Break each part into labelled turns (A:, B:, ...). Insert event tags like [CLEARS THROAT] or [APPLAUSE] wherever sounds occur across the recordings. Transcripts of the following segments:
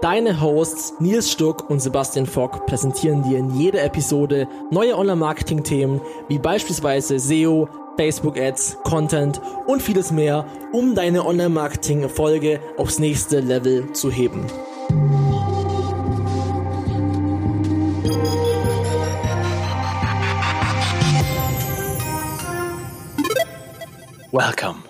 A: Deine Hosts Nils Stuck und Sebastian Fock präsentieren dir in jeder Episode neue Online-Marketing-Themen wie beispielsweise SEO, Facebook-Ads, Content und vieles mehr, um deine Online-Marketing-Erfolge aufs nächste Level zu heben.
B: Welcome.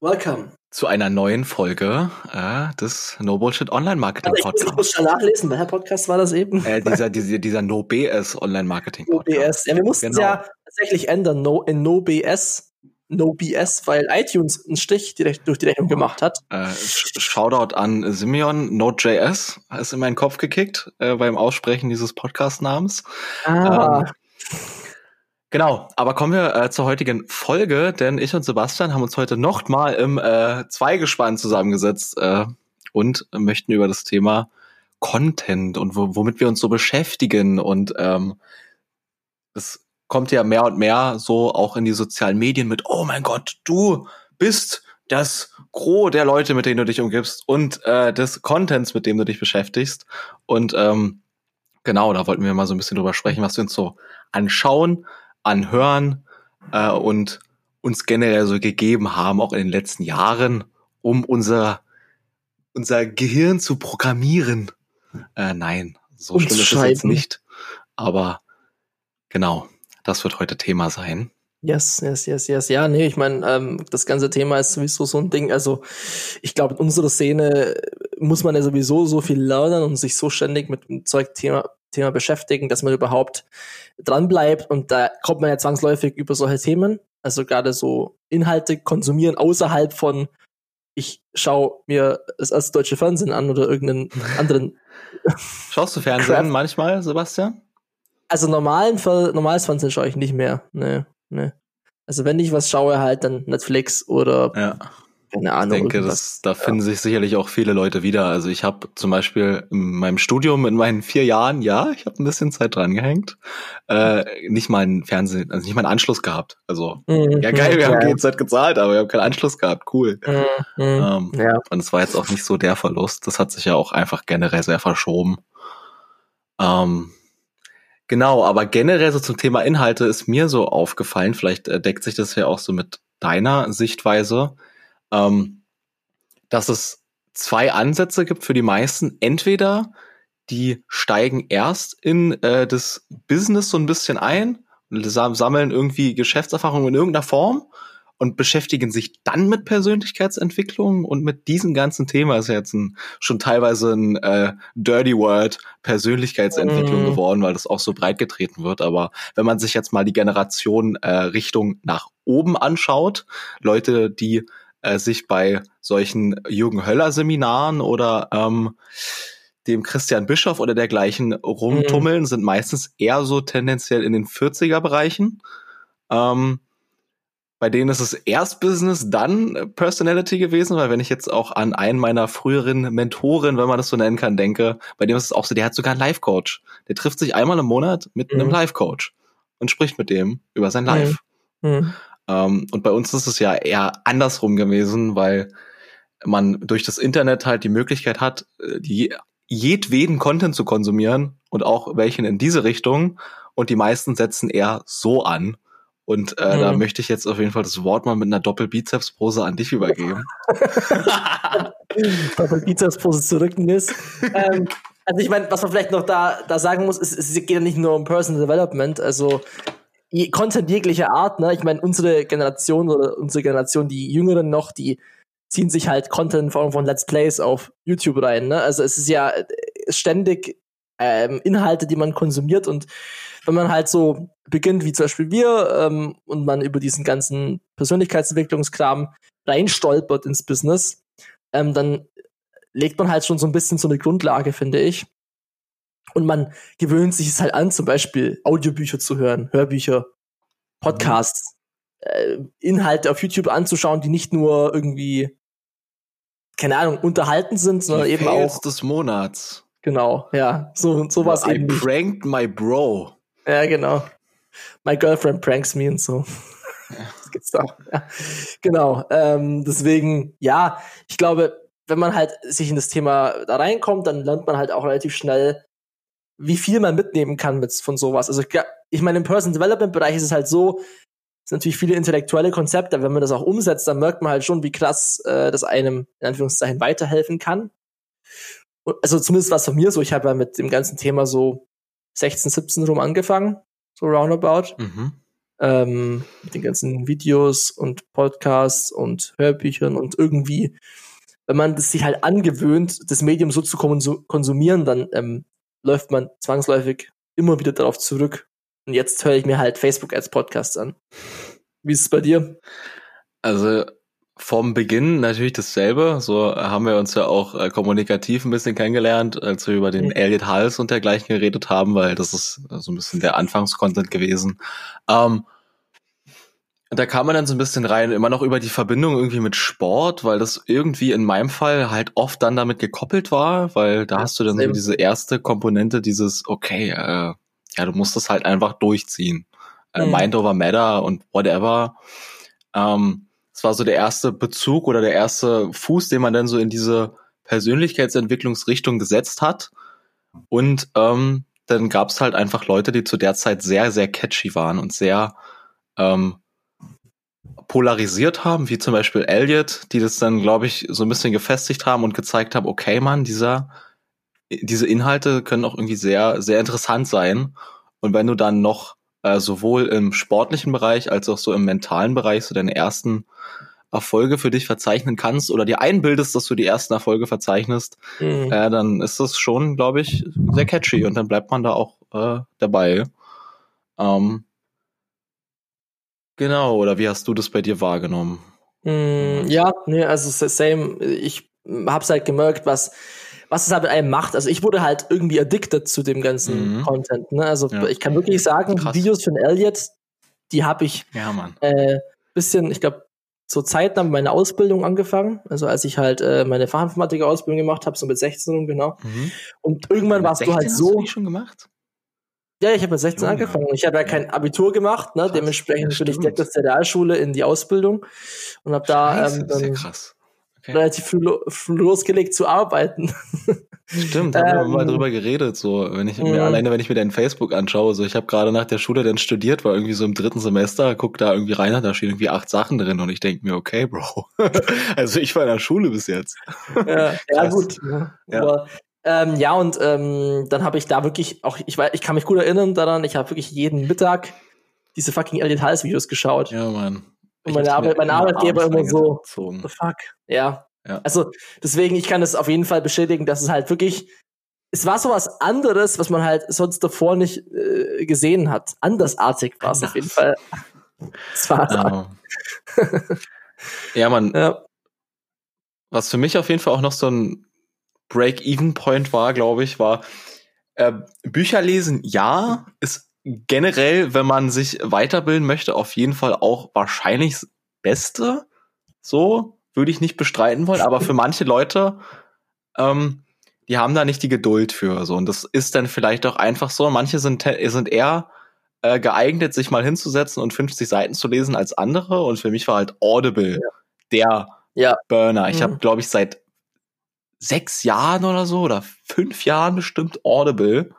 A: Welcome
B: zu einer neuen Folge äh, des No Bullshit Online Marketing Podcasts.
A: Ich muss schon nachlesen, welcher Podcast war das eben?
B: Äh, dieser, dieser, dieser No BS Online Marketing
A: Podcast. No BS. Ja, wir mussten es genau. ja tatsächlich ändern, no, in No BS. No BS, weil iTunes einen Stich direkt durch die Rechnung gemacht hat.
B: Äh, Shoutout an Simeon, Node.js ist in meinen Kopf gekickt äh, beim Aussprechen dieses Podcast-Namens. Ah. Ähm, Genau, aber kommen wir äh, zur heutigen Folge, denn ich und Sebastian haben uns heute noch mal im äh, Zweigespann zusammengesetzt äh, und möchten über das Thema Content und womit wir uns so beschäftigen und ähm, es kommt ja mehr und mehr so auch in die sozialen Medien mit, oh mein Gott, du bist das Gros der Leute, mit denen du dich umgibst und äh, des Contents, mit dem du dich beschäftigst. Und ähm, genau, da wollten wir mal so ein bisschen drüber sprechen, was wir uns so anschauen, anhören äh, und uns generell so gegeben haben, auch in den letzten Jahren, um unser, unser Gehirn zu programmieren. Äh, nein, so schlimm ist es jetzt nicht. Aber genau, das wird heute Thema sein.
A: Yes, yes, yes, yes. Ja, nee, ich meine, ähm, das ganze Thema ist sowieso so ein Ding. Also, ich glaube, in unserer Szene muss man ja sowieso so viel lernen und sich so ständig mit dem Zeugthema Thema beschäftigen, dass man überhaupt dran bleibt. Und da kommt man ja zwangsläufig über solche Themen. Also gerade so Inhalte konsumieren außerhalb von ich schaue mir das erste deutsche Fernsehen an oder irgendeinen [LAUGHS] anderen.
B: Schaust du Fernsehen Crap. manchmal, Sebastian?
A: Also normalen, normales Fernsehen schaue ich nicht mehr. Nee, nee. Also wenn ich was schaue, halt dann Netflix oder
B: ja keine Ahnung. Ich denke, das, da finden ja. sich sicherlich auch viele Leute wieder. Also ich habe zum Beispiel in meinem Studium in meinen vier Jahren, ja, ich habe ein bisschen Zeit dran gehängt, äh, nicht mal einen Fernsehen, also nicht mal einen Anschluss gehabt. Also mhm. ja geil, wir ja. haben GZ gezahlt, aber wir haben keinen Anschluss gehabt. Cool. Mhm. Ähm, ja. Und es war jetzt auch nicht so der Verlust. Das hat sich ja auch einfach generell sehr verschoben. Ähm, Genau, aber generell so zum Thema Inhalte ist mir so aufgefallen, vielleicht äh, deckt sich das ja auch so mit deiner Sichtweise, ähm, dass es zwei Ansätze gibt für die meisten. Entweder die steigen erst in äh, das Business so ein bisschen ein, sammeln irgendwie Geschäftserfahrung in irgendeiner Form und beschäftigen sich dann mit Persönlichkeitsentwicklung und mit diesem ganzen Thema ist ja jetzt ein, schon teilweise ein äh, Dirty Word Persönlichkeitsentwicklung mm. geworden, weil das auch so breit getreten wird. Aber wenn man sich jetzt mal die Generation äh, Richtung nach oben anschaut, Leute, die äh, sich bei solchen Jürgen Höller Seminaren oder ähm, dem Christian Bischof oder dergleichen rumtummeln, mhm. sind meistens eher so tendenziell in den 40er Bereichen. Ähm, bei denen ist es erst Business, dann Personality gewesen, weil wenn ich jetzt auch an einen meiner früheren Mentoren, wenn man das so nennen kann, denke, bei dem ist es auch so, der hat sogar einen Life-Coach. Der trifft sich einmal im Monat mit mhm. einem Life-Coach und spricht mit dem über sein Life. Mhm. Ähm, und bei uns ist es ja eher andersrum gewesen, weil man durch das Internet halt die Möglichkeit hat, äh, die jedweden Content zu konsumieren und auch welchen in diese Richtung. Und die meisten setzen eher so an. Und äh, mhm. da möchte ich jetzt auf jeden Fall das Wort mal mit einer Doppelbizeps-Pose an dich übergeben. [LAUGHS]
A: Doppelbizeps-Pose zurück, Nils. ähm, also ich meine, was man vielleicht noch da, da sagen muss, ist, es geht ja nicht nur um Personal Development. Also Content jeglicher Art, ne? Ich meine, unsere Generation oder unsere Generation, die Jüngeren noch, die ziehen sich halt Content in Form von Let's Plays auf YouTube rein, ne? Also es ist ja äh, ständig ähm, Inhalte, die man konsumiert und wenn man halt so beginnt, wie zum Beispiel wir, ähm, und man über diesen ganzen Persönlichkeitsentwicklungskram reinstolpert ins Business, ähm, dann legt man halt schon so ein bisschen so eine Grundlage, finde ich. Und man gewöhnt sich es halt an, zum Beispiel Audiobücher zu hören, Hörbücher Podcasts, äh, Inhalte auf YouTube anzuschauen, die nicht nur irgendwie, keine Ahnung, unterhalten sind, sondern die eben Fails auch.
B: des Monats.
A: Genau, ja, so sowas
B: I eben. I pranked my bro.
A: Ja, genau. My girlfriend pranks me und so. [LAUGHS] das gibt's auch. Ja. Genau. Ähm, deswegen, ja, ich glaube, wenn man halt sich in das Thema da reinkommt, dann lernt man halt auch relativ schnell, wie viel man mitnehmen kann mit von sowas. Also ich meine, im Person Development Bereich ist es halt so, es sind natürlich viele intellektuelle Konzepte, wenn man das auch umsetzt, dann merkt man halt schon, wie krass äh, das einem in Anführungszeichen weiterhelfen kann. Also zumindest was von mir so, ich habe ja mit dem ganzen Thema so 16, 17 rum angefangen, so roundabout. Mhm. Ähm, mit den ganzen Videos und Podcasts und Hörbüchern und irgendwie, wenn man das sich halt angewöhnt, das Medium so zu konsumieren, dann ähm, läuft man zwangsläufig immer wieder darauf zurück. Und jetzt höre ich mir halt Facebook als Podcast an. Wie ist es bei dir?
B: Also vom Beginn natürlich dasselbe. So haben wir uns ja auch äh, kommunikativ ein bisschen kennengelernt, als wir über den mhm. Elliot Hals und dergleichen geredet haben, weil das ist so ein bisschen der Anfangscontent gewesen. Ähm, da kam man dann so ein bisschen rein, immer noch über die Verbindung irgendwie mit Sport, weil das irgendwie in meinem Fall halt oft dann damit gekoppelt war, weil da ja, hast du dann so diese erste Komponente, dieses, okay, äh, ja, du musst das halt einfach durchziehen. Äh, mhm. Mind over Matter und whatever. Ähm, das war so der erste Bezug oder der erste Fuß, den man dann so in diese Persönlichkeitsentwicklungsrichtung gesetzt hat. Und ähm, dann gab es halt einfach Leute, die zu der Zeit sehr, sehr catchy waren und sehr ähm, polarisiert haben, wie zum Beispiel Elliot, die das dann, glaube ich, so ein bisschen gefestigt haben und gezeigt haben, okay, man, dieser, diese Inhalte können auch irgendwie sehr, sehr interessant sein. Und wenn du dann noch äh, sowohl im sportlichen Bereich als auch so im mentalen Bereich so deine ersten Erfolge für dich verzeichnen kannst oder dir einbildest, dass du die ersten Erfolge verzeichnest, mhm. äh, dann ist das schon, glaube ich, sehr catchy und dann bleibt man da auch äh, dabei. Ähm, genau, oder wie hast du das bei dir wahrgenommen?
A: Mm, ja, nee, also same. Ich hab's halt gemerkt, was was es halt mit einem macht. Also ich wurde halt irgendwie addicted zu dem ganzen mhm. Content. Ne? Also ja. ich kann wirklich sagen, Krass. Videos von Elliot, die habe ich
B: ja, Mann.
A: Äh, bisschen, ich glaube, zur Zeit dann meine Ausbildung angefangen. Also als ich halt äh, meine Fachinformatiker-Ausbildung gemacht habe, so mit 16 genau. Mhm. Und irgendwann warst du halt so.
B: Hast du schon gemacht?
A: Ja, ich habe mit 16 Junge. angefangen. Ich habe ja kein Abitur gemacht, ne? Krass, Dementsprechend bin ich direkt aus der Realschule in die Ausbildung und habe da ähm, dann,
B: ja krass
A: okay. relativ früh, losgelegt zu arbeiten. [LAUGHS]
B: Stimmt, haben ähm, wir mal drüber geredet, so, wenn ich mir, alleine wenn ich mir dein Facebook anschaue, so, ich habe gerade nach der Schule dann studiert, war irgendwie so im dritten Semester, guck da irgendwie rein, da stehen irgendwie acht Sachen drin und ich denke mir, okay, Bro. [LAUGHS] also ich war in der Schule bis jetzt.
A: Ja, ja gut. Ja. Aber, ähm, ja, und ähm, dann habe ich da wirklich auch, ich weiß, ich kann mich gut erinnern daran, ich habe wirklich jeden Mittag diese fucking Elliot Hals Videos geschaut.
B: Ja, Mann.
A: Und meine, Arbeit, mein Arbeitgeber immer so, the fuck, ja. ja. Also deswegen, ich kann es auf jeden Fall bestätigen, dass es halt wirklich, es war so was anderes, was man halt sonst davor nicht äh, gesehen hat. Andersartig war es auf jeden Fall. Es war
B: oh. Ja, [LAUGHS] man. Ja. Was für mich auf jeden Fall auch noch so ein Break-Even-Point war, glaube ich, war äh, Bücher lesen, ja, ist generell, wenn man sich weiterbilden möchte, auf jeden Fall auch wahrscheinlich das Beste. So würde ich nicht bestreiten wollen, aber für manche Leute, ähm, die haben da nicht die Geduld für. So und das ist dann vielleicht auch einfach so. Manche sind sind eher äh, geeignet, sich mal hinzusetzen und 50 Seiten zu lesen als andere. Und für mich war halt Audible ja. der ja. Burner. Ich mhm. habe, glaube ich, seit sechs Jahren oder so oder fünf Jahren bestimmt Audible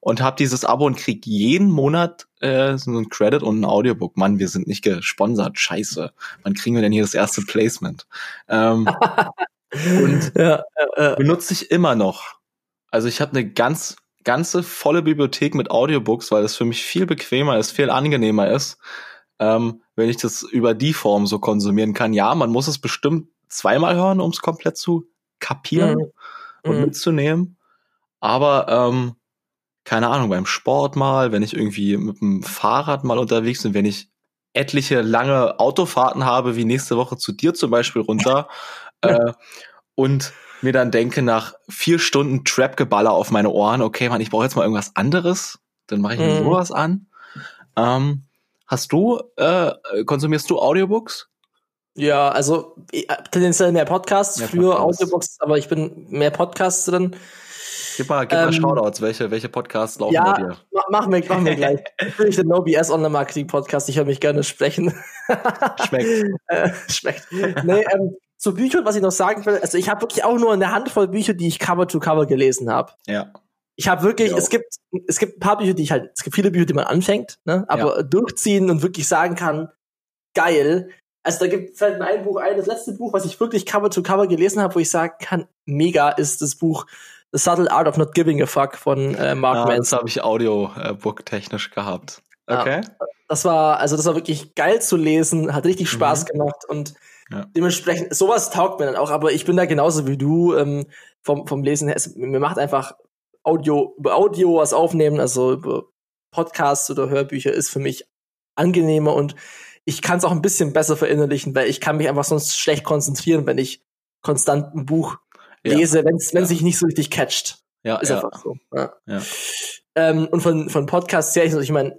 B: und habe dieses Abo und krieg jeden Monat äh, so ein Credit und ein Audiobook. Mann, wir sind nicht gesponsert. Scheiße. Wann kriegen wir denn hier das erste Placement? Ähm, [LAUGHS] und ja, äh, benutze ich immer noch. Also ich habe eine ganz ganze volle Bibliothek mit Audiobooks, weil das für mich viel bequemer ist, viel angenehmer ist, ähm, wenn ich das über die Form so konsumieren kann. Ja, man muss es bestimmt zweimal hören, um es komplett zu kapieren mhm. und mhm. mitzunehmen. Aber ähm, keine Ahnung, beim Sport mal, wenn ich irgendwie mit dem Fahrrad mal unterwegs bin, wenn ich etliche lange Autofahrten habe, wie nächste Woche zu dir zum Beispiel runter, [LAUGHS] äh, und mir dann denke, nach vier Stunden Trap-Geballer auf meine Ohren, okay, man, ich brauche jetzt mal irgendwas anderes, dann mache ich mir mhm. sowas an. Ähm, Hast du, äh, konsumierst du Audiobooks?
A: Ja, also äh, tendenziell mehr Podcasts, mehr früher Podcasts. Audiobooks, aber ich bin mehr Podcasts drin.
B: Gib mal, gib ähm, mal Shoutouts, welche, welche Podcasts laufen
A: ja,
B: bei dir?
A: Mach, machen wir, machen wir gleich. [LAUGHS] Natürlich der NoBS Online Marketing Podcast, ich höre mich gerne sprechen. [LAUGHS]
B: Schmeckt.
A: äh, schmeckt. Nee, ähm, zu Büchern, was ich noch sagen will, also ich habe wirklich auch nur eine Handvoll Bücher, die ich Cover to Cover gelesen habe.
B: Ja.
A: Ich habe wirklich, es gibt, es gibt ein paar Bücher, die ich halt, es gibt viele Bücher, die man anfängt, ne, aber ja. durchziehen und wirklich sagen kann, geil. Also da gibt fällt mir ein Buch ein, das letzte Buch, was ich wirklich Cover to Cover gelesen habe, wo ich sagen kann, mega, ist das Buch The Subtle Art of Not Giving a Fuck von äh, Mark ah,
B: Manson. Das habe ich Audiobook äh, technisch gehabt. Okay. Ja,
A: das war, also das war wirklich geil zu lesen, hat richtig Spaß mhm. gemacht und ja. dementsprechend, sowas taugt mir dann auch, aber ich bin da genauso wie du ähm, vom, vom Lesen her. Es, mir macht einfach Audio, über Audio was aufnehmen, also über Podcasts oder Hörbücher ist für mich angenehmer und ich kann es auch ein bisschen besser verinnerlichen, weil ich kann mich einfach sonst schlecht konzentrieren, wenn ich konstant ein Buch lese, ja. wenn es ja. sich nicht so richtig catcht.
B: Ja,
A: ist
B: ja.
A: einfach so. Ja. ja. Ähm, und von, von Podcasts her, ich meine,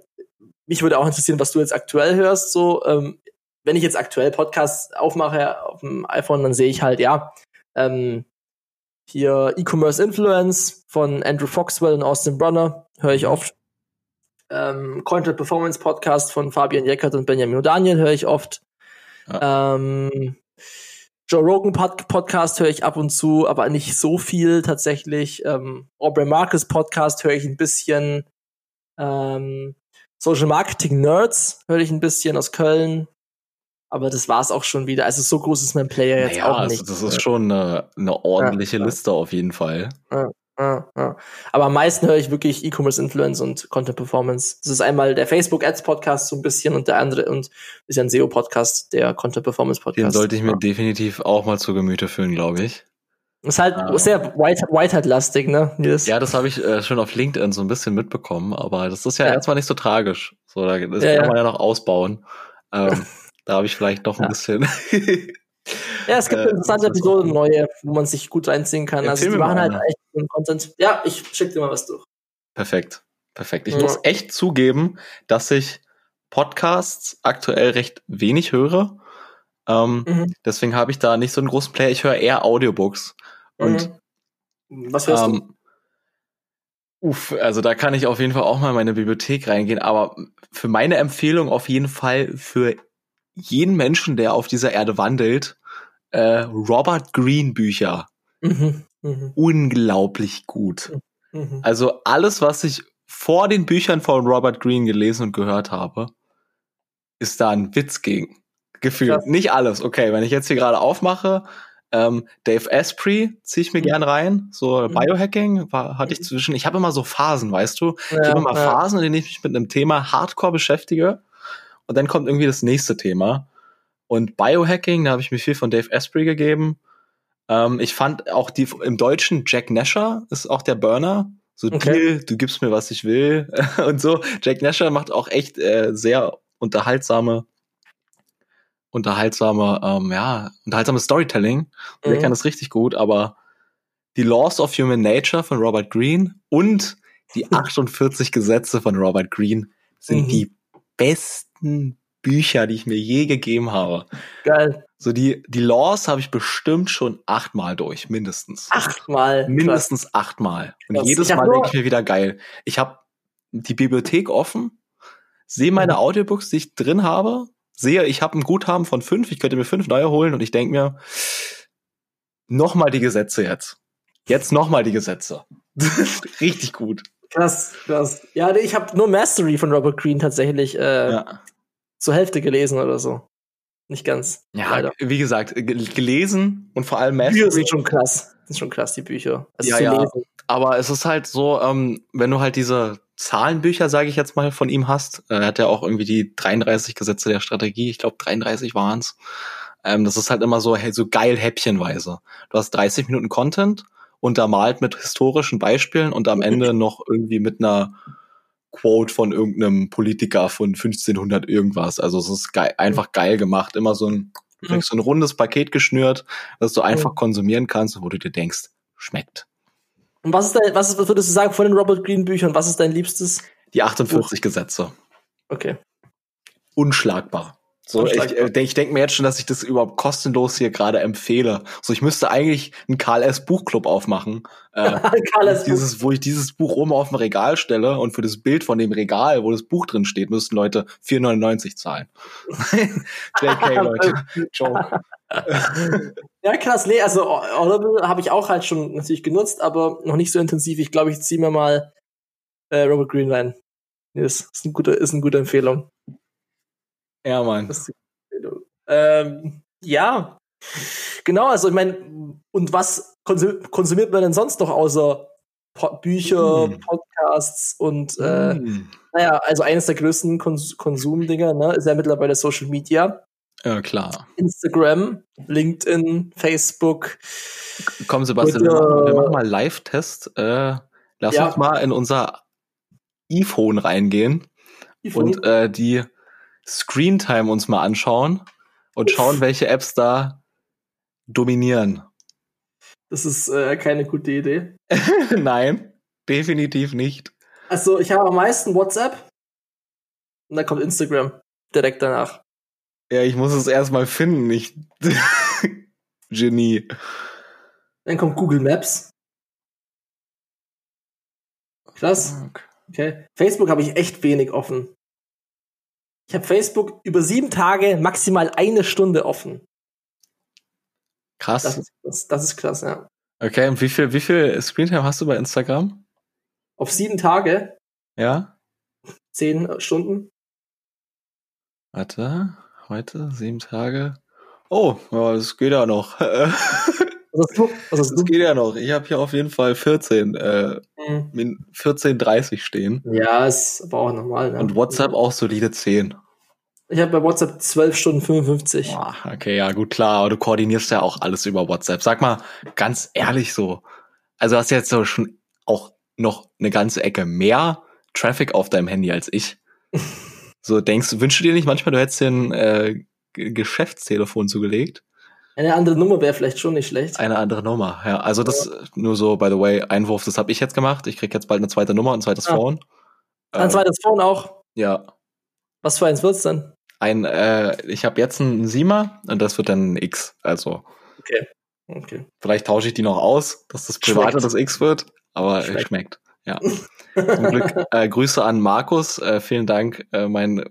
A: mich würde auch interessieren, was du jetzt aktuell hörst. So, ähm, wenn ich jetzt aktuell Podcasts aufmache auf dem iPhone, dann sehe ich halt, ja, ähm, hier E-Commerce Influence von Andrew Foxwell und Austin Brunner, höre ich mhm. oft. Ähm, Content Performance Podcast von Fabian Jeckert und Benjamin Daniel höre ich oft. Ja. Ähm, Joe Rogan Pod Podcast höre ich ab und zu, aber nicht so viel tatsächlich. Ähm, Aubrey Marcus Podcast höre ich ein bisschen. Ähm, Social Marketing Nerds höre ich ein bisschen aus Köln. Aber das war es auch schon wieder. Also so groß ist mein Player jetzt naja, auch also nicht.
B: Also das ist schon eine, eine ordentliche ja, Liste auf jeden Fall.
A: Ja, ja, ja. Aber am meisten höre ich wirklich E-Commerce Influence und Content Performance. Das ist einmal der Facebook Ads Podcast so ein bisschen und der andere und ist ja ein SEO Podcast, der Content Performance Podcast.
B: Den sollte ich mir definitiv auch mal zu Gemüte führen, glaube ich.
A: Ist halt ah. sehr Whitehead-lastig, ne?
B: Yes. Ja, das habe ich äh, schon auf LinkedIn so ein bisschen mitbekommen, aber das ist ja, ja. erstmal nicht so tragisch. So, da, das ja, kann man ja noch ausbauen. Ähm, [LAUGHS] Da habe ich vielleicht noch ein bisschen. [LAUGHS]
A: ja, es gibt äh, interessante Episoden, neue, wo man sich gut reinziehen kann. Also die machen halt echt guten Content. Ja, ich schicke dir mal was durch.
B: Perfekt. Perfekt. Ich ja. muss echt zugeben, dass ich Podcasts aktuell recht wenig höre. Ähm, mhm. Deswegen habe ich da nicht so einen großen Player. Ich höre eher Audiobooks. Und
A: mhm. was hörst ähm, du?
B: Uff, also da kann ich auf jeden Fall auch mal in meine Bibliothek reingehen, aber für meine Empfehlung auf jeden Fall für jeden Menschen, der auf dieser Erde wandelt, äh, Robert Greene Bücher. Mhm, mh. Unglaublich gut. Mhm. Also alles, was ich vor den Büchern von Robert Greene gelesen und gehört habe, ist da ein Witz gegen. Gefühlt. Krass. Nicht alles. Okay, wenn ich jetzt hier gerade aufmache, ähm, Dave Asprey ziehe ich mir mhm. gern rein. So mhm. Biohacking war, hatte ich mhm. zwischen. Ich habe immer so Phasen, weißt du? Ja, ich habe immer ja. Phasen, in denen ich mich mit einem Thema Hardcore beschäftige und dann kommt irgendwie das nächste Thema. Und Biohacking, da habe ich mir viel von Dave Asprey gegeben. Ähm, ich fand auch die im Deutschen Jack Nasher ist auch der Burner. So okay. Deal, du gibst mir, was ich will [LAUGHS] und so. Jack Nasher macht auch echt äh, sehr unterhaltsame, unterhaltsame, ähm, ja, unterhaltsames Storytelling. Mhm. Der kann das richtig gut, aber die Laws of Human Nature von Robert Greene und die [LAUGHS] 48 Gesetze von Robert Greene sind mhm. die besten Bücher, die ich mir je gegeben habe.
A: Geil.
B: So die, die Laws habe ich bestimmt schon achtmal durch, mindestens.
A: Achtmal?
B: Mindestens Krass. achtmal. Und Krass. jedes Mal denke ich mir wieder geil. Ich habe die Bibliothek offen, sehe meine mhm. Audiobooks, die ich drin habe, sehe, ich habe ein Guthaben von fünf, ich könnte mir fünf neue holen und ich denke mir, nochmal die Gesetze jetzt. Jetzt nochmal die Gesetze. [LAUGHS] Richtig gut.
A: Krass, krass. Ja, ich habe nur Mastery von Robert Greene tatsächlich äh, ja. Zur Hälfte gelesen oder so. Nicht ganz.
B: Ja, leider. wie gesagt, gelesen und vor allem Mastery.
A: Bücher sind schon krass. Das sind schon krass, die Bücher.
B: Also ja, ja. Lesen. Aber es ist halt so, ähm, wenn du halt diese Zahlenbücher, sage ich jetzt mal, von ihm hast, äh, er hat ja auch irgendwie die 33 Gesetze der Strategie, ich glaube 33 waren's. Ähm, das ist halt immer so, hey, so geil häppchenweise. Du hast 30 Minuten Content untermalt mit historischen Beispielen und am [LAUGHS] Ende noch irgendwie mit einer Quote von irgendeinem Politiker von 1500 irgendwas. Also es ist geil, einfach geil gemacht. Immer so ein, du kriegst so ein rundes Paket geschnürt, das du einfach konsumieren kannst, wo du dir denkst, schmeckt.
A: Und was ist dein, was, ist, was würdest du sagen von den Robert Greene Büchern? Was ist dein liebstes?
B: Die 48 Buch? Gesetze.
A: Okay.
B: unschlagbar. So, ich, äh, ich denke mir jetzt schon, dass ich das überhaupt kostenlos hier gerade empfehle. So, ich müsste eigentlich einen KLS Buchclub aufmachen, äh, [LAUGHS] dieses, wo ich dieses Buch oben auf dem Regal stelle und für das Bild von dem Regal, wo das Buch drin steht, müssten Leute 4,99 zahlen. [LAUGHS] JK, [LAUGHS] Leute.
A: Joke. ja, krass. Nee, also Audible habe ich auch halt schon natürlich genutzt, aber noch nicht so intensiv. Ich glaube, ich ziehe mir mal äh, Robert Green rein. Nee, das ist, ein guter, ist eine gute Empfehlung.
B: Ja, Mann.
A: Ähm, ja, genau, also ich meine, und was konsumiert man denn sonst noch außer po Bücher, mm. Podcasts und äh, mm. naja, also eines der größten Kons Konsumdinger, ne, ist ja mittlerweile Social Media.
B: Ja, klar.
A: Instagram, LinkedIn, Facebook.
B: Komm, Sebastian, und, wir, machen, wir machen mal Live-Test. Äh, lass ja. uns mal in unser iPhone reingehen iPhone? und äh, die Screentime uns mal anschauen und schauen, welche Apps da dominieren.
A: Das ist äh, keine gute Idee. [LAUGHS]
B: Nein, definitiv nicht.
A: Also, ich habe am meisten WhatsApp und dann kommt Instagram direkt danach.
B: Ja, ich muss es erstmal finden, nicht [LAUGHS] Genie.
A: Dann kommt Google Maps. Krass. Okay. Facebook habe ich echt wenig offen. Ich habe Facebook über sieben Tage maximal eine Stunde offen.
B: Krass.
A: Das ist, das, das ist krass, ja.
B: Okay, und wie viel, wie viel Screentime hast du bei Instagram?
A: Auf sieben Tage?
B: Ja.
A: Zehn Stunden.
B: Warte, heute sieben Tage. Oh, ja, das geht ja noch. [LAUGHS]
A: Was hast du? Was hast
B: das du? geht ja noch. Ich habe hier auf jeden Fall 14, äh, mhm. 14,30 stehen.
A: Ja, ist aber auch normal. Ne?
B: Und WhatsApp auch solide 10.
A: Ich habe bei WhatsApp 12 Stunden 55.
B: Boah, okay, ja, gut, klar. Aber du koordinierst ja auch alles über WhatsApp. Sag mal, ganz ehrlich so. Also hast du jetzt so schon auch noch eine ganze Ecke mehr Traffic auf deinem Handy als ich. [LAUGHS] so denkst, wünschst du dir nicht manchmal, du hättest dir ein äh, Geschäftstelefon zugelegt?
A: Eine andere Nummer wäre vielleicht schon nicht schlecht.
B: Eine andere Nummer, ja. Also das ja. nur so, by the way, Einwurf, das habe ich jetzt gemacht. Ich krieg jetzt bald eine zweite Nummer, ein zweites ah. Phone.
A: Ein ähm, zweites Phone auch?
B: Ja.
A: Was für eins wird's denn?
B: Ein, äh, ich habe jetzt ein Siemer und das wird dann ein X. Also.
A: Okay. Okay.
B: Vielleicht tausche ich die noch aus, dass das private das X wird, aber schmeckt. schmeckt. Ja. [LAUGHS] Zum Glück äh, Grüße an Markus. Äh, vielen Dank, äh, mein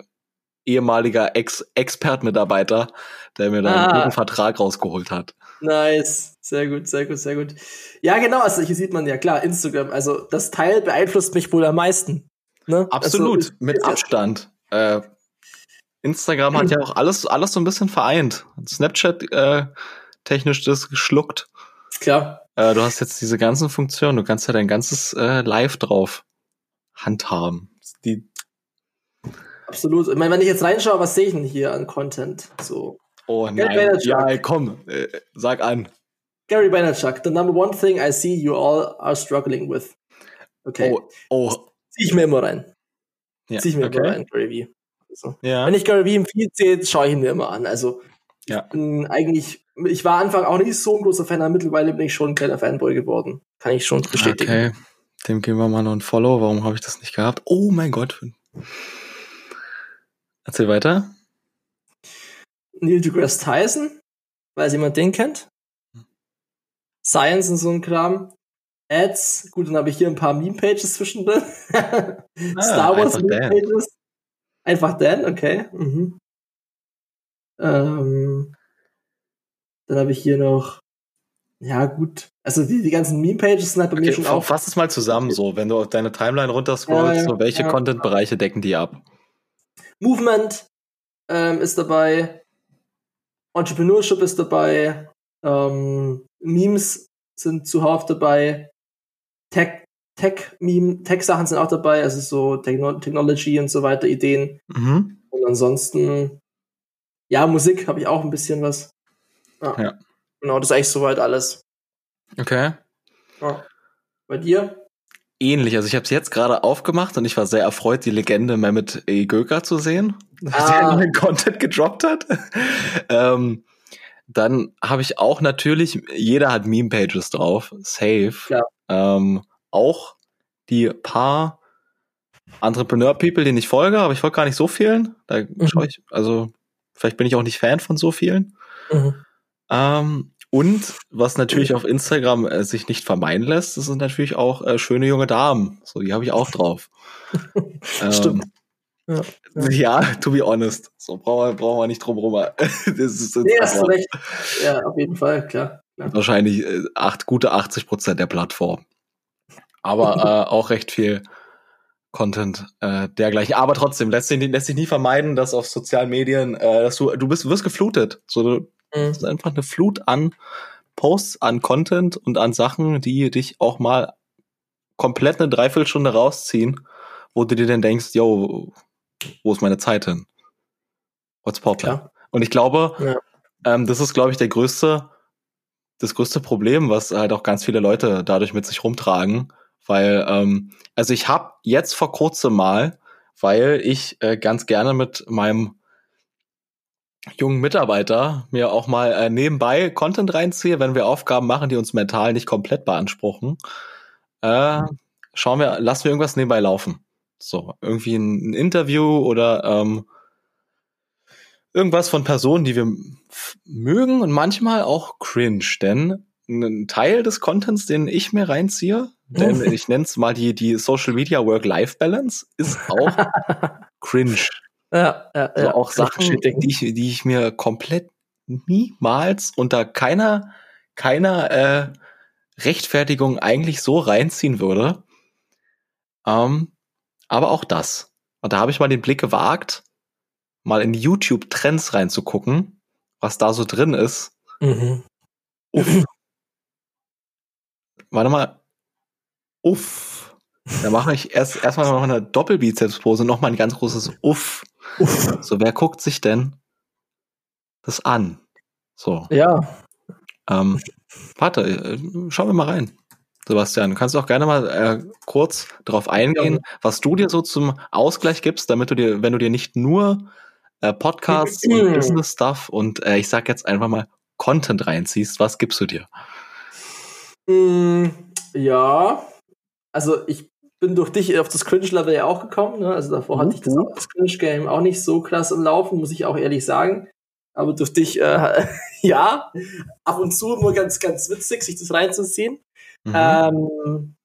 B: ehemaliger Ex-Expert-Mitarbeiter, der mir da einen guten Vertrag rausgeholt hat.
A: Nice. Sehr gut, sehr gut, sehr gut. Ja, genau, also hier sieht man ja klar, Instagram. Also das Teil beeinflusst mich wohl am meisten. Ne?
B: Absolut, also, mit Abstand. Äh, Instagram hat ja auch alles, alles so ein bisschen vereint. Snapchat äh, technisch das geschluckt.
A: Klar.
B: Äh, du hast jetzt diese ganzen Funktionen, du kannst ja dein ganzes äh, Live drauf handhaben. Die
A: Absolut. Ich meine, wenn ich jetzt reinschaue, was sehe ich denn hier an Content? So.
B: Oh nein. Ja, komm, äh, sag an.
A: Gary Vaynerchuk, the number one thing I see you all are struggling with. Okay.
B: Oh, oh.
A: Zieh ich mir immer rein.
B: Ja.
A: Zieh ich mir
B: okay.
A: immer rein, Gary V. Also,
B: ja.
A: Wenn ich Gary V im Feed sehe, schaue ich ihn mir immer an. Also
B: ja.
A: bin eigentlich, ich war Anfang auch nicht so ein großer Fan, aber mittlerweile bin ich schon ein kleiner Fanboy geworden. Kann ich schon bestätigen.
B: Okay. Dem geben wir mal noch ein Follow. Warum habe ich das nicht gehabt? Oh mein Gott. Erzähl weiter.
A: Neil deGrasse Tyson, weil jemand den kennt. Science und so ein Kram. Ads, gut, dann habe ich hier ein paar Meme-Pages zwischendrin. Ah, [LAUGHS] Star Wars Meme-Pages. Einfach Dan, okay. Mhm. Ähm, dann habe ich hier noch, ja gut, also die, die ganzen Meme-Pages sind halt bei okay, mir schon auch.
B: Fass es mal zusammen so, wenn du auf deine Timeline runterscrollst, äh, so welche ja, Content-Bereiche decken die ab?
A: Movement ähm, ist dabei, Entrepreneurship ist dabei, ähm, Memes sind zuhauf dabei, Tech, Tech, Meme, Tech-Sachen sind auch dabei, also so Techno Technology und so weiter, Ideen.
B: Mhm.
A: Und ansonsten, ja, Musik habe ich auch ein bisschen was.
B: Ja. ja.
A: Genau, das ist eigentlich soweit alles.
B: Okay.
A: Ja. Bei dir?
B: Ähnlich. Also ich habe es jetzt gerade aufgemacht und ich war sehr erfreut, die Legende Mehmet E. Göker zu sehen, [LAUGHS] ah. der neuen Content gedroppt hat. [LAUGHS] ähm, dann habe ich auch natürlich, jeder hat Meme-Pages drauf, safe.
A: Ja.
B: Ähm, auch die paar Entrepreneur People, denen ich folge, aber ich folge gar nicht so vielen. Da mhm. schaue ich, also vielleicht bin ich auch nicht Fan von so vielen. Mhm. Ähm, und was natürlich auf Instagram äh, sich nicht vermeiden lässt, das sind natürlich auch äh, schöne junge Damen. So, die habe ich auch drauf. [LAUGHS]
A: Stimmt.
B: Ähm, ja, ja. to be honest. So brauchen wir, brauchen wir nicht drum rum. [LAUGHS]
A: das ist, nee, hast du recht. Ja, auf jeden Fall, klar.
B: klar. Wahrscheinlich äh, acht, gute 80 Prozent der Plattform. Aber [LAUGHS] äh, auch recht viel Content äh, dergleichen. Aber trotzdem lässt sich, lässt sich nie vermeiden, dass auf sozialen Medien, äh, dass du, du bist, wirst geflutet. So, du, mhm. ist einfach eine Flut an Posts, an Content und an Sachen, die dich auch mal komplett eine Dreiviertelstunde rausziehen, wo du dir dann denkst, yo, wo ist meine Zeit hin? What's poppin'? Und ich glaube, ja. ähm, das ist, glaube ich, der größte, das größte Problem, was halt auch ganz viele Leute dadurch mit sich rumtragen, weil, ähm, also ich habe jetzt vor kurzem mal, weil ich äh, ganz gerne mit meinem jungen Mitarbeiter mir auch mal äh, nebenbei Content reinziehe, wenn wir Aufgaben machen, die uns mental nicht komplett beanspruchen. Äh, schauen wir, lassen wir irgendwas nebenbei laufen. So, irgendwie ein, ein Interview oder ähm, irgendwas von Personen, die wir mögen und manchmal auch cringe, denn ein Teil des Contents, den ich mir reinziehe, denn ich nenne es mal die, die Social Media Work-Life-Balance, ist auch [LAUGHS] cringe.
A: Ja, ja,
B: also ja. auch Sachen, die ich, die ich mir komplett niemals unter keiner, keiner äh, Rechtfertigung eigentlich so reinziehen würde. Ähm, aber auch das. Und da habe ich mal den Blick gewagt, mal in die YouTube-Trends reinzugucken, was da so drin ist. Mhm. Uff. Warte mal. Uff. Da mache ich erst erstmal noch eine Doppelbizeps-Pose, noch mal ein ganz großes Uff. Uff. So, wer guckt sich denn das an? So.
A: Ja.
B: Ähm, warte, äh, schauen wir mal rein. Sebastian, kannst du auch gerne mal äh, kurz darauf eingehen, was du dir so zum Ausgleich gibst, damit du dir, wenn du dir nicht nur äh, Podcasts [CLEARS THROAT] und Business Stuff und äh, ich sag jetzt einfach mal Content reinziehst, was gibst du dir?
A: Mm, ja, also ich bin durch dich auf das Cringe-Level ja auch gekommen. Ne? Also davor hatte ich das, das Cringe-Game auch nicht so krass im Laufen, muss ich auch ehrlich sagen. Aber durch dich, äh, [LAUGHS] ja, ab und zu nur ganz, ganz witzig, sich das reinzuziehen. Mhm. Ähm,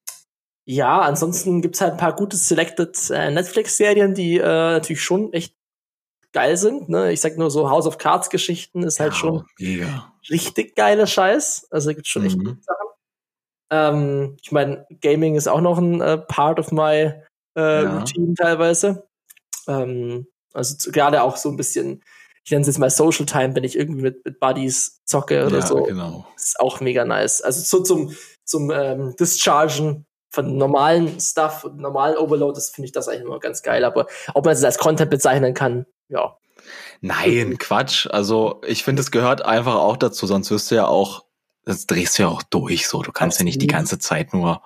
A: ja, ansonsten gibt's halt ein paar gute Selected äh, Netflix-Serien, die äh, natürlich schon echt geil sind. Ne? Ich sag nur so House of Cards Geschichten ist halt ja, schon mega. richtig geiler Scheiß. Also gibt's schon echt mhm. gute Sachen. Ähm, ich meine, Gaming ist auch noch ein äh, Part of my äh, ja. Routine teilweise. Ähm, also gerade auch so ein bisschen, ich nenne es jetzt mal Social Time, wenn ich irgendwie mit, mit Buddies zocke oder ja, so. Genau. Ist auch mega nice. Also so zum, zum ähm, Dischargen von normalen Stuff, normalen Overload, das finde ich das eigentlich immer ganz geil. Aber ob man es als Content bezeichnen kann, ja.
B: Nein, Quatsch. Also ich finde, es gehört einfach auch dazu, sonst wirst du ja auch das drehst du ja auch durch. So, du kannst ja nicht die ganze Zeit nur,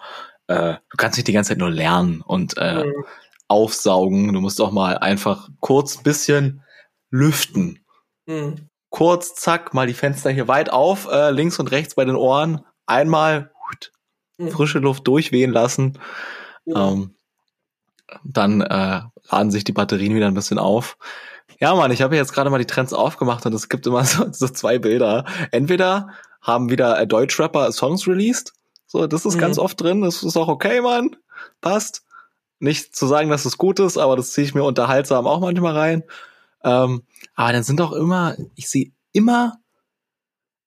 B: äh, du kannst nicht die ganze Zeit nur lernen und äh, mhm. aufsaugen. Du musst auch mal einfach kurz ein bisschen lüften. Mhm. Kurz, zack, mal die Fenster hier weit auf, äh, links und rechts bei den Ohren. Einmal mhm. frische Luft durchwehen lassen. Ähm, dann äh, laden sich die Batterien wieder ein bisschen auf. Ja, Mann, ich habe jetzt gerade mal die Trends aufgemacht und es gibt immer [LAUGHS] so, so zwei Bilder. Entweder haben wieder äh, Deutschrapper Songs released. So, das ist mhm. ganz oft drin. Das ist auch okay, Mann. Passt. Nicht zu sagen, dass es gut ist, aber das ziehe ich mir unterhaltsam auch manchmal rein. Ähm, aber dann sind doch immer, ich sehe immer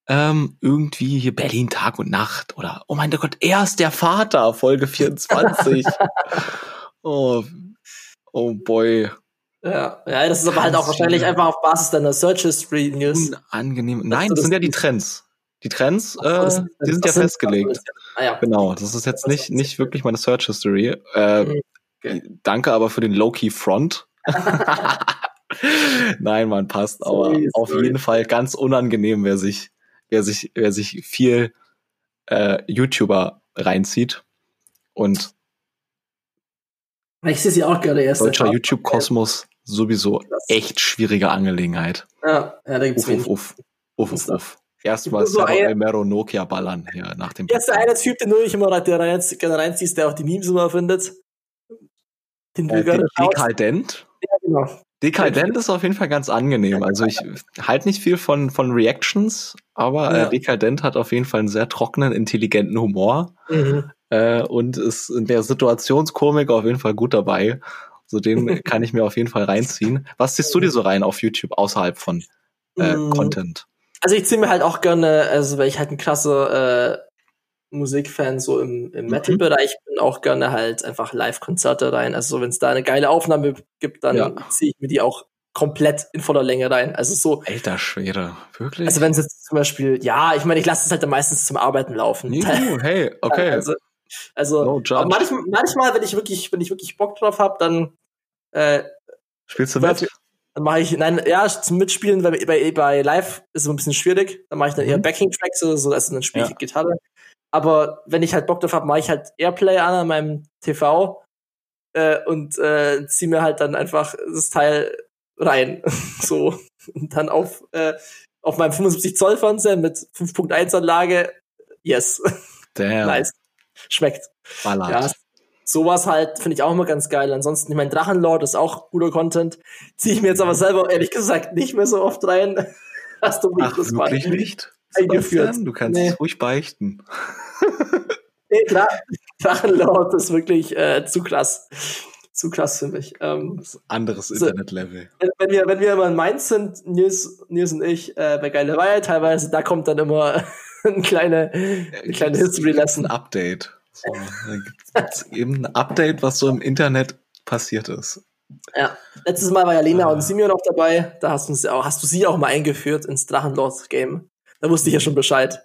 B: ähm, irgendwie hier Berlin Tag und Nacht oder oh mein Gott, er ist der Vater, Folge 24. [LAUGHS] oh, oh boy.
A: Ja, ja, das ist aber halt auch wahrscheinlich einfach auf Basis deiner Search History News.
B: Unangenehm. Nein, das, sind ja die Trends. Die Trends, äh, die sind ja festgelegt. Ah, ja. Genau, das ist jetzt nicht, nicht wirklich meine Search History. Äh, mhm. okay. Danke aber für den Low-Key Front. [LAUGHS] Nein, man passt, aber sorry, auf sorry. jeden Fall ganz unangenehm, wer sich, wer sich, wer sich viel äh, YouTuber reinzieht und
A: ich sehe sie auch gerade erst.
B: Deutscher YouTube-Kosmos sowieso echt schwierige Angelegenheit.
A: Ja, ja da gibt's
B: uff, uff, uff, uff, uff. Erstmal so Mero Nokia ballern hier nach dem.
A: Erst der eine Typ, den du ich immer rein, reinziehst, der auch die Memes immer findet.
B: Den äh, Dekadent? Ja, genau. Dekadent ist auf jeden Fall ganz angenehm. Also ich halte nicht viel von, von Reactions, aber äh, ja. äh, Dekadent hat auf jeden Fall einen sehr trockenen, intelligenten Humor mhm. äh, und ist in der Situationskomik auf jeden Fall gut dabei. So den kann ich mir auf jeden Fall reinziehen. Was ziehst du dir so rein auf YouTube außerhalb von äh, mhm. Content?
A: Also ich ziehe mir halt auch gerne, also weil ich halt ein krasse äh, Musikfan so im, im mhm. Metal-Bereich bin, auch gerne halt einfach Live-Konzerte rein. Also so, wenn es da eine geile Aufnahme gibt, dann ja. ziehe ich mir die auch komplett in voller Länge rein. Also so.
B: Alter Schwede, wirklich?
A: Also wenn es jetzt zum Beispiel, ja, ich meine, ich lasse es halt dann meistens zum Arbeiten laufen.
B: Uh, [LAUGHS] hey, okay.
A: Also, also no manchmal, manchmal, wenn ich wirklich, wenn ich wirklich Bock drauf habe, dann äh,
B: spielst du mit?
A: Dann mache ich, nein, ja, zum Mitspielen bei, bei, bei Live ist es ein bisschen schwierig. Dann mache ich dann mhm. eher Backing-Tracks oder so, also dann spiele ich ja. Gitarre. Aber wenn ich halt Bock drauf habe, mache ich halt Airplay an an meinem TV äh, und äh, ziehe mir halt dann einfach das Teil rein. [LAUGHS] so. Und dann auf, äh, auf meinem 75 Zoll Fernseher mit 5.1 Anlage. Yes.
B: Damn. [LAUGHS]
A: nice. Schmeckt.
B: Ballert. Ja,
A: sowas halt finde ich auch immer ganz geil. Ansonsten, ich mein Drachenlord ist auch guter Content. Ziehe ich mir jetzt aber selber ehrlich gesagt nicht mehr so oft rein. [LAUGHS]
B: Hast du mich Ach, das wirklich nicht?
A: Eingeführt.
B: Du kannst nee. es ruhig beichten. [LAUGHS]
A: nee, klar, Drachenlord ist wirklich äh, zu krass. Zu krass für mich. Ähm,
B: anderes so, Internetlevel.
A: Wenn, wir, wenn wir immer in Mainz sind, Nils, Nils und ich, äh, bei Geile Weihe teilweise, da kommt dann immer [LAUGHS] ein kleine, eine kleine History Lesson.
B: Update. So, da gibt's eben ein Update, was so im Internet passiert ist.
A: Ja, letztes Mal war ja Lena ah. und Simeon auch dabei. Da hast du, auch, hast du sie auch mal eingeführt ins Drachenlord-Game. Da wusste ich ja schon Bescheid.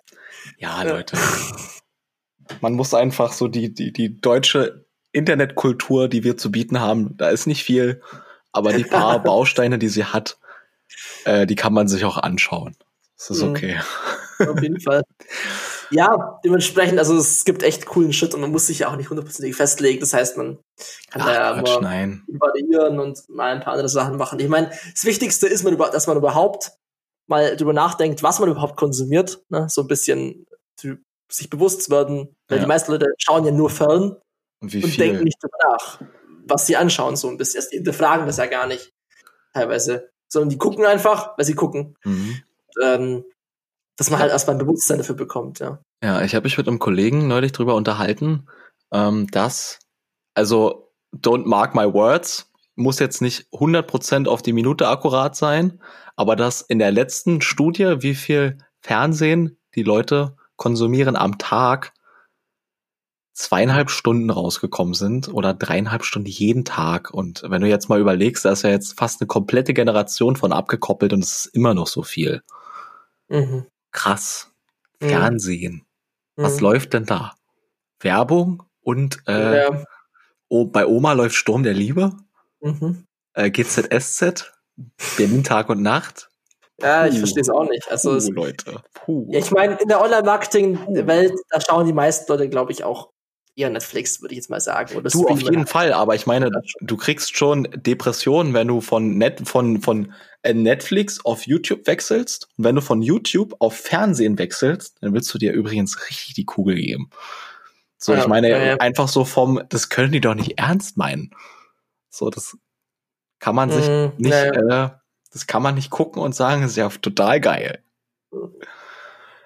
B: Ja, Leute. Man muss einfach so die, die, die deutsche Internetkultur, die wir zu bieten haben, da ist nicht viel, aber die paar [LAUGHS] Bausteine, die sie hat, äh, die kann man sich auch anschauen. Das ist mhm. okay.
A: Auf jeden Fall. Ja, dementsprechend, also es gibt echt coolen Shit und man muss sich ja auch nicht hundertprozentig festlegen. Das heißt, man kann Ach, da ja
B: Quatsch, nein.
A: variieren und mal ein paar andere Sachen machen. Ich meine, das Wichtigste ist, dass man überhaupt mal drüber nachdenkt, was man überhaupt konsumiert. Ne? So ein bisschen sich bewusst werden. Weil ja. die meisten Leute schauen ja nur fern
B: und, und
A: denken nicht drüber nach, was sie anschauen. So ein bisschen. Die hinterfragen das ja gar nicht teilweise. Sondern die gucken einfach, weil sie gucken. Mhm. Ähm, dass man halt erstmal ein Bewusstsein dafür bekommt, ja.
B: Ja, ich habe mich mit einem Kollegen neulich drüber unterhalten, ähm, dass, also, don't mark my words, muss jetzt nicht 100% auf die Minute akkurat sein, aber dass in der letzten Studie, wie viel Fernsehen die Leute konsumieren am Tag, zweieinhalb Stunden rausgekommen sind oder dreieinhalb Stunden jeden Tag. Und wenn du jetzt mal überlegst, da ist ja jetzt fast eine komplette Generation von abgekoppelt und es ist immer noch so viel. Mhm krass. Mhm. Fernsehen. Was mhm. läuft denn da? Werbung und äh, ja. oh, bei Oma läuft Sturm der Liebe. Mhm. Äh, GZSZ, Berlin Tag und Nacht.
A: Ja, ich verstehe es auch nicht. Also
B: Puh,
A: es,
B: Leute.
A: Puh. Ja, ich meine, in der Online-Marketing-Welt, da schauen die meisten Leute, glaube ich, auch eher Netflix, würde ich jetzt mal sagen.
B: Oder du, auf jeden Fall, aber ich meine, du kriegst schon Depressionen, wenn du von, Net, von, von äh, Netflix auf YouTube wechselst. Und wenn du von YouTube auf Fernsehen wechselst, dann willst du dir übrigens richtig die Kugel geben. So, ja, ich meine, ja, ja. einfach so vom, das können die doch nicht ernst meinen. So, das kann man sich mm, nicht, äh, das kann man nicht gucken und sagen, ist ja total geil.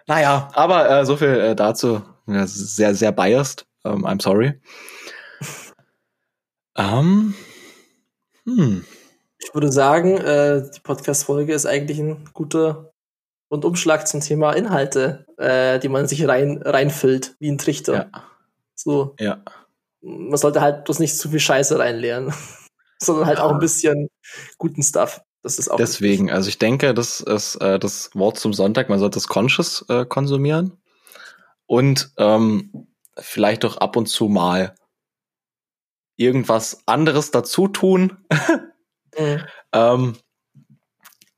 B: Naja, aber äh, so viel äh, dazu. Ja, sehr, sehr biased. Um, I'm sorry. Um,
A: hm. Ich würde sagen, äh, die Podcast-Folge ist eigentlich ein guter Rundumschlag zum Thema Inhalte, äh, die man sich rein reinfüllt, wie ein Trichter. Ja. So.
B: Ja.
A: Man sollte halt bloß nicht zu viel Scheiße reinleeren, [LAUGHS] sondern halt ja. auch ein bisschen guten Stuff. Das ist auch
B: Deswegen, also ich denke, das ist äh, das Wort zum Sonntag, man sollte es conscious äh, konsumieren. Und ähm, vielleicht doch ab und zu mal irgendwas anderes dazu tun. [LAUGHS] mhm. ähm,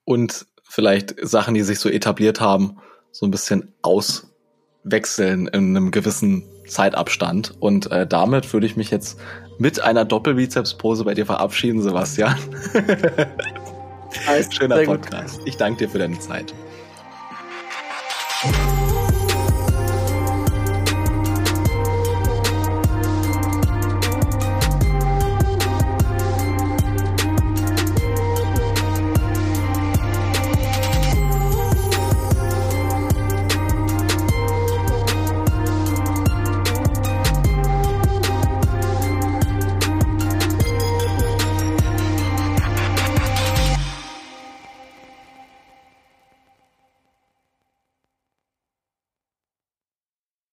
B: und vielleicht Sachen, die sich so etabliert haben, so ein bisschen auswechseln in einem gewissen Zeitabstand. Und äh, damit würde ich mich jetzt mit einer Doppelbizeps-Pose bei dir verabschieden, Sebastian. [LAUGHS] Schöner Podcast. Ich danke dir für deine Zeit.